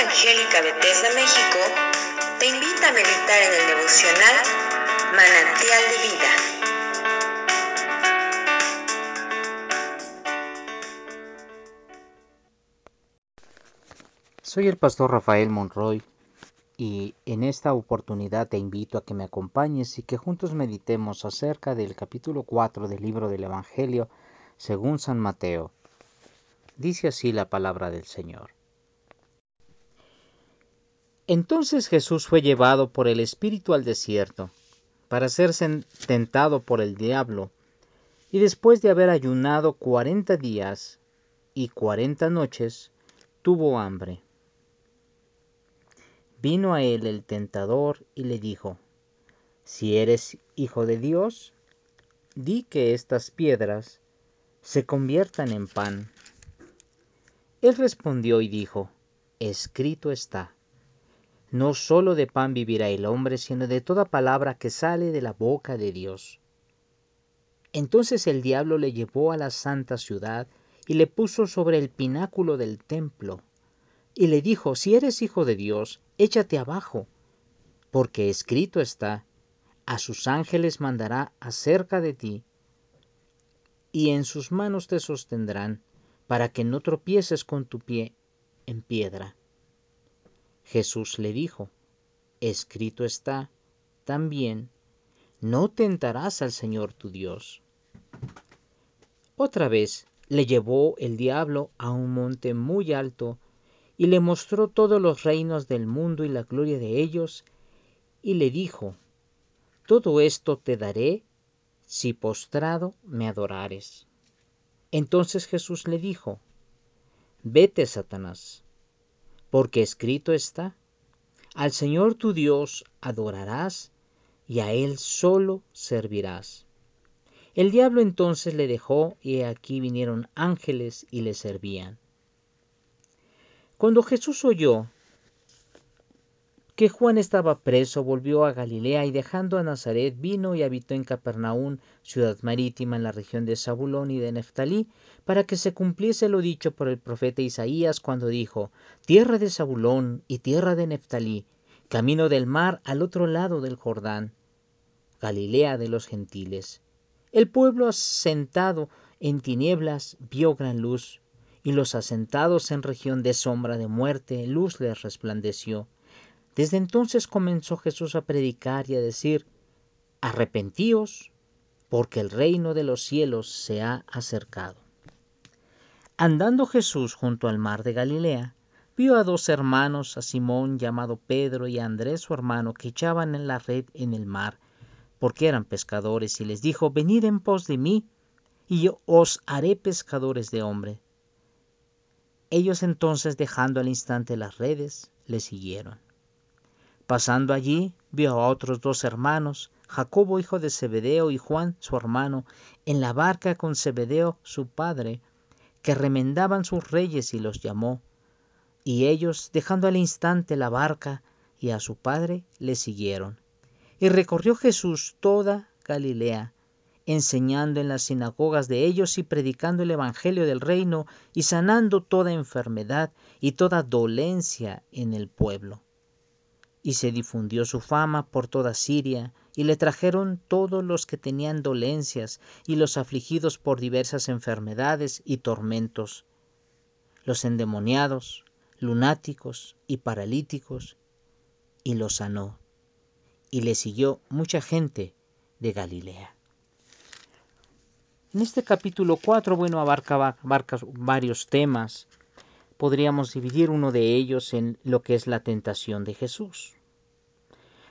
Evangélica Bethesda México te invita a meditar en el devocional Manantial de Vida. Soy el pastor Rafael Monroy y en esta oportunidad te invito a que me acompañes y que juntos meditemos acerca del capítulo 4 del libro del Evangelio según San Mateo. Dice así la palabra del Señor. Entonces Jesús fue llevado por el Espíritu al desierto, para ser tentado por el diablo, y después de haber ayunado cuarenta días y cuarenta noches, tuvo hambre. Vino a él el tentador y le dijo, Si eres hijo de Dios, di que estas piedras se conviertan en pan. Él respondió y dijo, Escrito está no solo de pan vivirá el hombre, sino de toda palabra que sale de la boca de Dios. Entonces el diablo le llevó a la santa ciudad y le puso sobre el pináculo del templo, y le dijo, si eres hijo de Dios, échate abajo, porque escrito está, a sus ángeles mandará acerca de ti, y en sus manos te sostendrán, para que no tropieces con tu pie en piedra. Jesús le dijo, escrito está también, no tentarás al Señor tu Dios. Otra vez le llevó el diablo a un monte muy alto y le mostró todos los reinos del mundo y la gloria de ellos, y le dijo, Todo esto te daré si postrado me adorares. Entonces Jesús le dijo, Vete, Satanás, porque escrito está, al Señor tu Dios adorarás y a Él solo servirás. El diablo entonces le dejó y aquí vinieron ángeles y le servían. Cuando Jesús oyó que Juan estaba preso, volvió a Galilea y dejando a Nazaret vino y habitó en Capernaum, ciudad marítima en la región de Zabulón y de Neftalí, para que se cumpliese lo dicho por el profeta Isaías cuando dijo, Tierra de Zabulón y tierra de Neftalí, camino del mar al otro lado del Jordán, Galilea de los gentiles. El pueblo asentado en tinieblas vio gran luz, y los asentados en región de sombra de muerte, luz les resplandeció. Desde entonces comenzó Jesús a predicar y a decir, arrepentíos, porque el reino de los cielos se ha acercado. Andando Jesús junto al mar de Galilea, vio a dos hermanos, a Simón llamado Pedro y a Andrés su hermano, que echaban en la red en el mar, porque eran pescadores, y les dijo, venid en pos de mí, y yo os haré pescadores de hombre. Ellos entonces, dejando al instante las redes, le siguieron. Pasando allí, vio a otros dos hermanos, Jacobo hijo de Zebedeo y Juan su hermano, en la barca con Zebedeo su padre, que remendaban sus reyes y los llamó. Y ellos, dejando al instante la barca y a su padre, le siguieron. Y recorrió Jesús toda Galilea, enseñando en las sinagogas de ellos y predicando el Evangelio del reino y sanando toda enfermedad y toda dolencia en el pueblo y se difundió su fama por toda Siria, y le trajeron todos los que tenían dolencias y los afligidos por diversas enfermedades y tormentos, los endemoniados, lunáticos y paralíticos, y los sanó, y le siguió mucha gente de Galilea. En este capítulo 4, bueno, abarca, abarca varios temas. Podríamos dividir uno de ellos en lo que es la tentación de Jesús.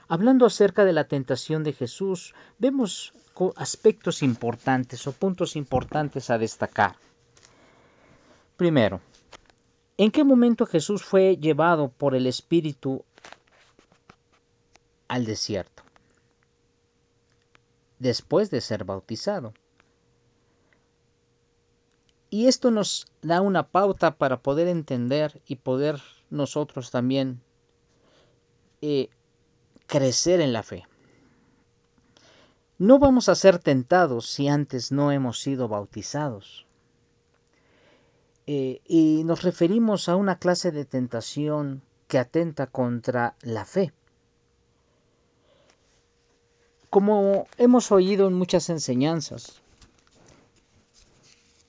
Hablando acerca de la tentación de Jesús, vemos aspectos importantes o puntos importantes a destacar. Primero, ¿en qué momento Jesús fue llevado por el Espíritu al desierto? Después de ser bautizado. Y esto nos da una pauta para poder entender y poder nosotros también eh, crecer en la fe. No vamos a ser tentados si antes no hemos sido bautizados. Eh, y nos referimos a una clase de tentación que atenta contra la fe. Como hemos oído en muchas enseñanzas,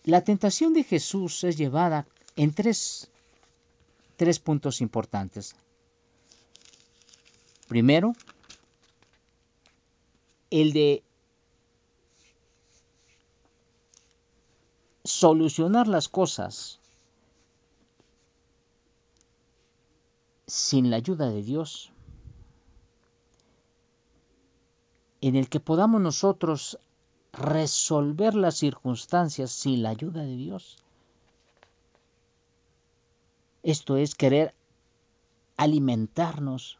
la tentación de Jesús es llevada en tres, tres puntos importantes. Primero, el de solucionar las cosas sin la ayuda de Dios, en el que podamos nosotros resolver las circunstancias sin la ayuda de Dios. Esto es querer alimentarnos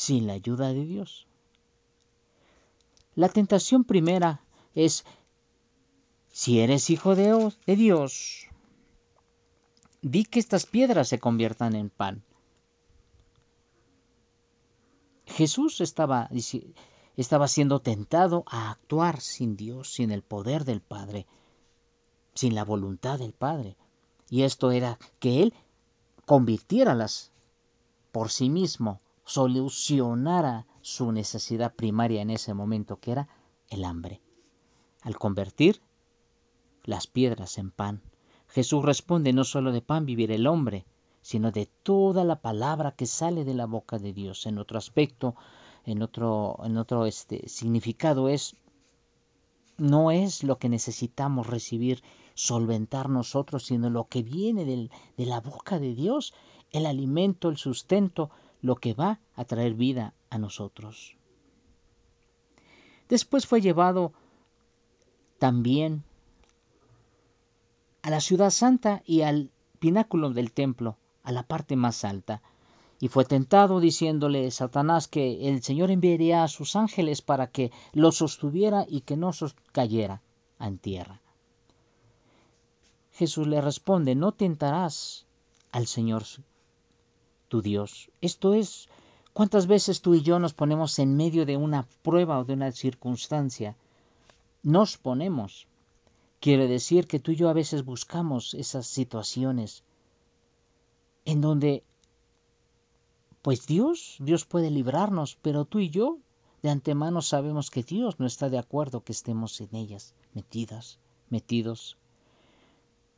sin la ayuda de Dios. La tentación primera es, si eres hijo de Dios, di que estas piedras se conviertan en pan. Jesús estaba, estaba siendo tentado a actuar sin Dios, sin el poder del Padre, sin la voluntad del Padre. Y esto era que Él convirtiera las por sí mismo, solucionara su necesidad primaria en ese momento, que era el hambre. Al convertir las piedras en pan, Jesús responde, no solo de pan vivir el hombre, sino de toda la palabra que sale de la boca de Dios. En otro aspecto, en otro, en otro este, significado es, no es lo que necesitamos recibir, solventar nosotros, sino lo que viene del, de la boca de Dios, el alimento, el sustento, lo que va a traer vida a nosotros. Después fue llevado también a la ciudad santa y al pináculo del templo, a la parte más alta, y fue tentado diciéndole Satanás que el Señor enviaría a sus ángeles para que lo sostuviera y que no cayera en tierra. Jesús le responde, no tentarás al Señor tu Dios. Esto es, ¿cuántas veces tú y yo nos ponemos en medio de una prueba o de una circunstancia? Nos ponemos. Quiere decir que tú y yo a veces buscamos esas situaciones en donde, pues Dios, Dios puede librarnos, pero tú y yo de antemano sabemos que Dios no está de acuerdo que estemos en ellas, metidas, metidos.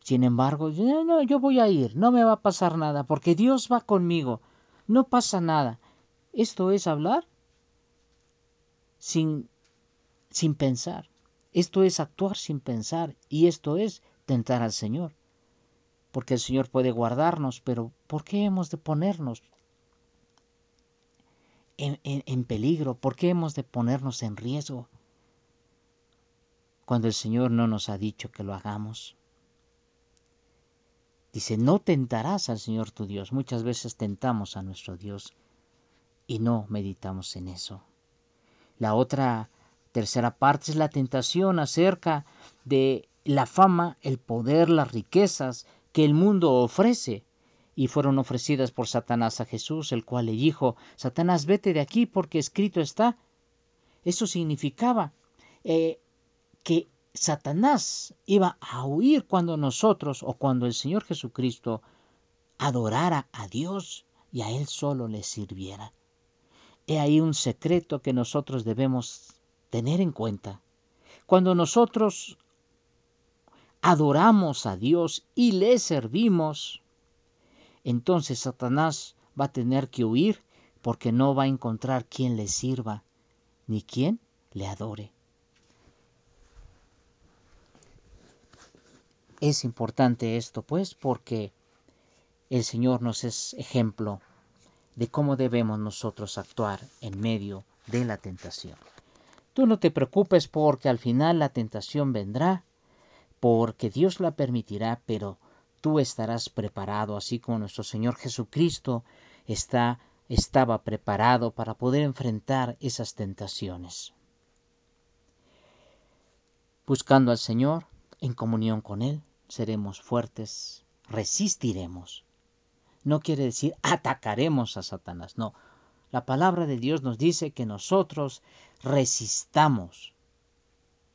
Sin embargo, yo, no, yo voy a ir, no me va a pasar nada, porque Dios va conmigo, no pasa nada. Esto es hablar sin, sin pensar. Esto es actuar sin pensar y esto es tentar al Señor porque el Señor puede guardarnos, pero ¿por qué hemos de ponernos en, peligro? ¿Por qué hemos de ponernos en riesgo cuando el Señor no nos ha dicho que lo hagamos? Dice, no tentarás al Señor tu Dios. Muchas veces tentamos a nuestro Dios y no meditamos en eso. La otra tercera parte es la tentación acerca de la fama, el poder, las riquezas, que el mundo ofrece, y fueron ofrecidas por Satanás a Jesús, el cual le dijo, Satanás, vete de aquí porque escrito está. Eso significaba eh, que Satanás iba a huir cuando nosotros o cuando el Señor Jesucristo adorara a Dios y a Él solo le sirviera. He ahí un secreto que nosotros debemos tener en cuenta. Cuando nosotros adoramos a Dios y le servimos, entonces Satanás va a tener que huir porque no va a encontrar quien le sirva ni quien le adore. Es importante esto, pues, porque el Señor nos es ejemplo de cómo debemos nosotros actuar en medio de la tentación. Tú no te preocupes porque al final la tentación vendrá porque Dios la permitirá, pero tú estarás preparado, así como nuestro Señor Jesucristo está, estaba preparado para poder enfrentar esas tentaciones. Buscando al Señor, en comunión con Él, seremos fuertes, resistiremos. No quiere decir atacaremos a Satanás, no. La palabra de Dios nos dice que nosotros resistamos,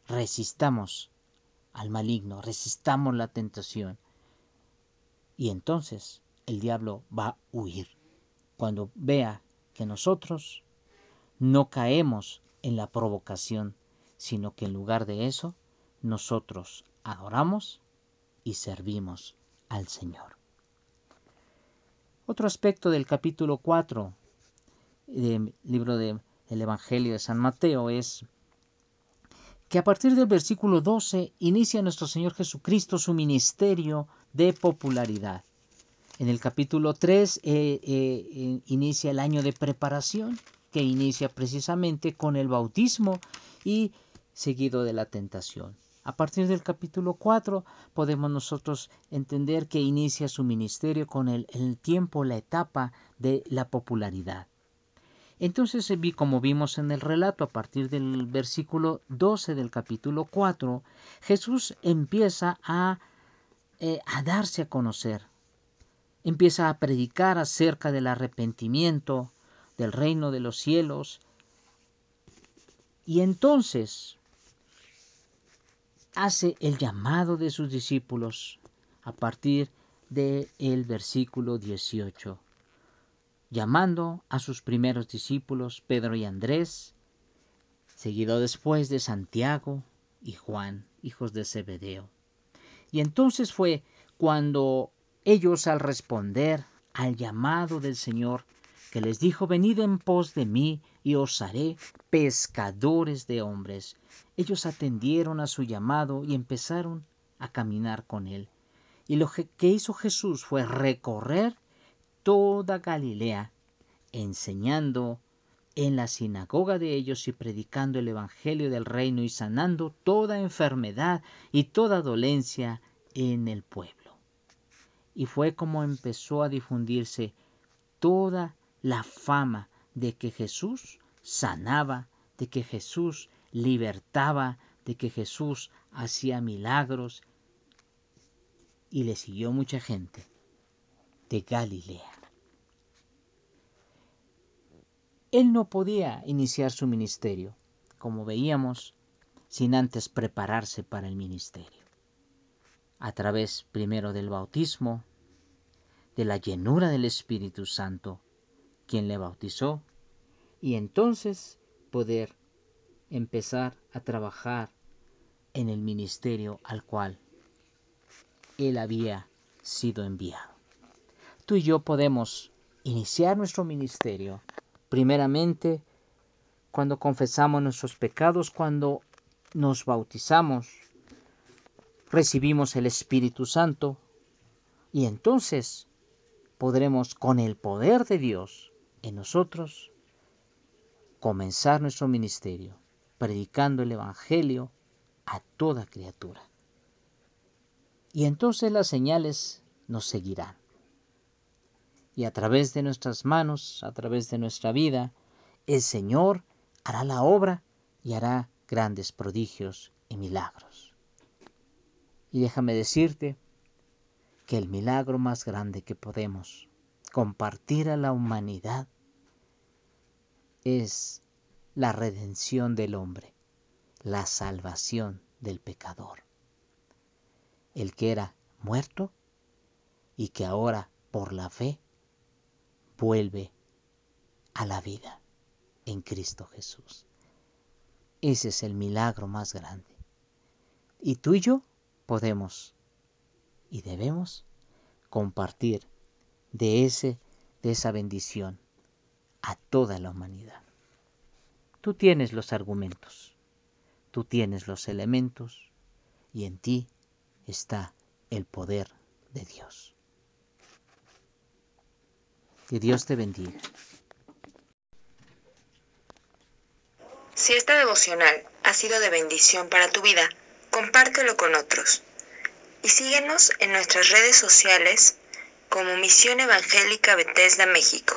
resistamos al maligno, resistamos la tentación. Y entonces el diablo va a huir. Cuando vea que nosotros no caemos en la provocación, sino que en lugar de eso, nosotros adoramos y servimos al Señor. Otro aspecto del capítulo 4 del libro del Evangelio de San Mateo es que a partir del versículo 12 inicia nuestro Señor Jesucristo su ministerio de popularidad. En el capítulo 3 eh, eh, inicia el año de preparación, que inicia precisamente con el bautismo y seguido de la tentación. A partir del capítulo 4 podemos nosotros entender que inicia su ministerio con el, tiempo, la etapa de la popularidad. Entonces, como vimos en el relato a partir del versículo 12 del capítulo 4, Jesús empieza a, eh, a darse a conocer, empieza a predicar acerca del arrepentimiento, del reino de los cielos, y entonces hace el llamado de sus discípulos a partir del versículo 18 llamando a sus primeros discípulos, Pedro y Andrés, seguido después de Santiago y Juan, hijos de Zebedeo. Y entonces fue cuando ellos al responder al llamado del Señor, que les dijo, venid en pos de mí y os haré pescadores de hombres, ellos atendieron a su llamado y empezaron a caminar con él. Y lo que hizo Jesús fue recorrer toda Galilea, enseñando en la sinagoga de ellos y predicando el Evangelio del reino y sanando toda enfermedad y toda dolencia en el pueblo. Y fue como empezó a difundirse toda la fama de que Jesús sanaba, de que Jesús libertaba, de que Jesús hacía milagros. Y le siguió mucha gente de Galilea. Él no podía iniciar su ministerio, como veíamos, sin antes prepararse para el ministerio. A través primero del bautismo, de la llenura del Espíritu Santo, quien le bautizó, y entonces poder empezar a trabajar en el ministerio al cual él había sido enviado. Tú y yo podemos iniciar nuestro ministerio Primeramente, cuando confesamos nuestros pecados, cuando nos bautizamos, recibimos el Espíritu Santo y entonces podremos con el poder de Dios en nosotros comenzar nuestro ministerio, predicando el Evangelio a toda criatura. Y entonces las señales nos seguirán y a través de nuestras manos, a través de nuestra vida, el Señor hará la obra y hará grandes prodigios y milagros. Y déjame decirte que el milagro más grande que podemos compartir a la humanidad es la redención del hombre, la salvación del pecador. El que era muerto y que ahora por la fe vuelve a la vida en Cristo Jesús. Ese es el milagro más grande. Y tú y yo podemos y debemos compartir de ese de esa bendición a toda la humanidad. Tú tienes los argumentos, tú tienes los elementos y en ti está el poder de Dios. Que Dios te bendiga. Si esta devocional ha sido de bendición para tu vida, compártelo con otros. Y síguenos en nuestras redes sociales como Misión Evangélica Bethesda México.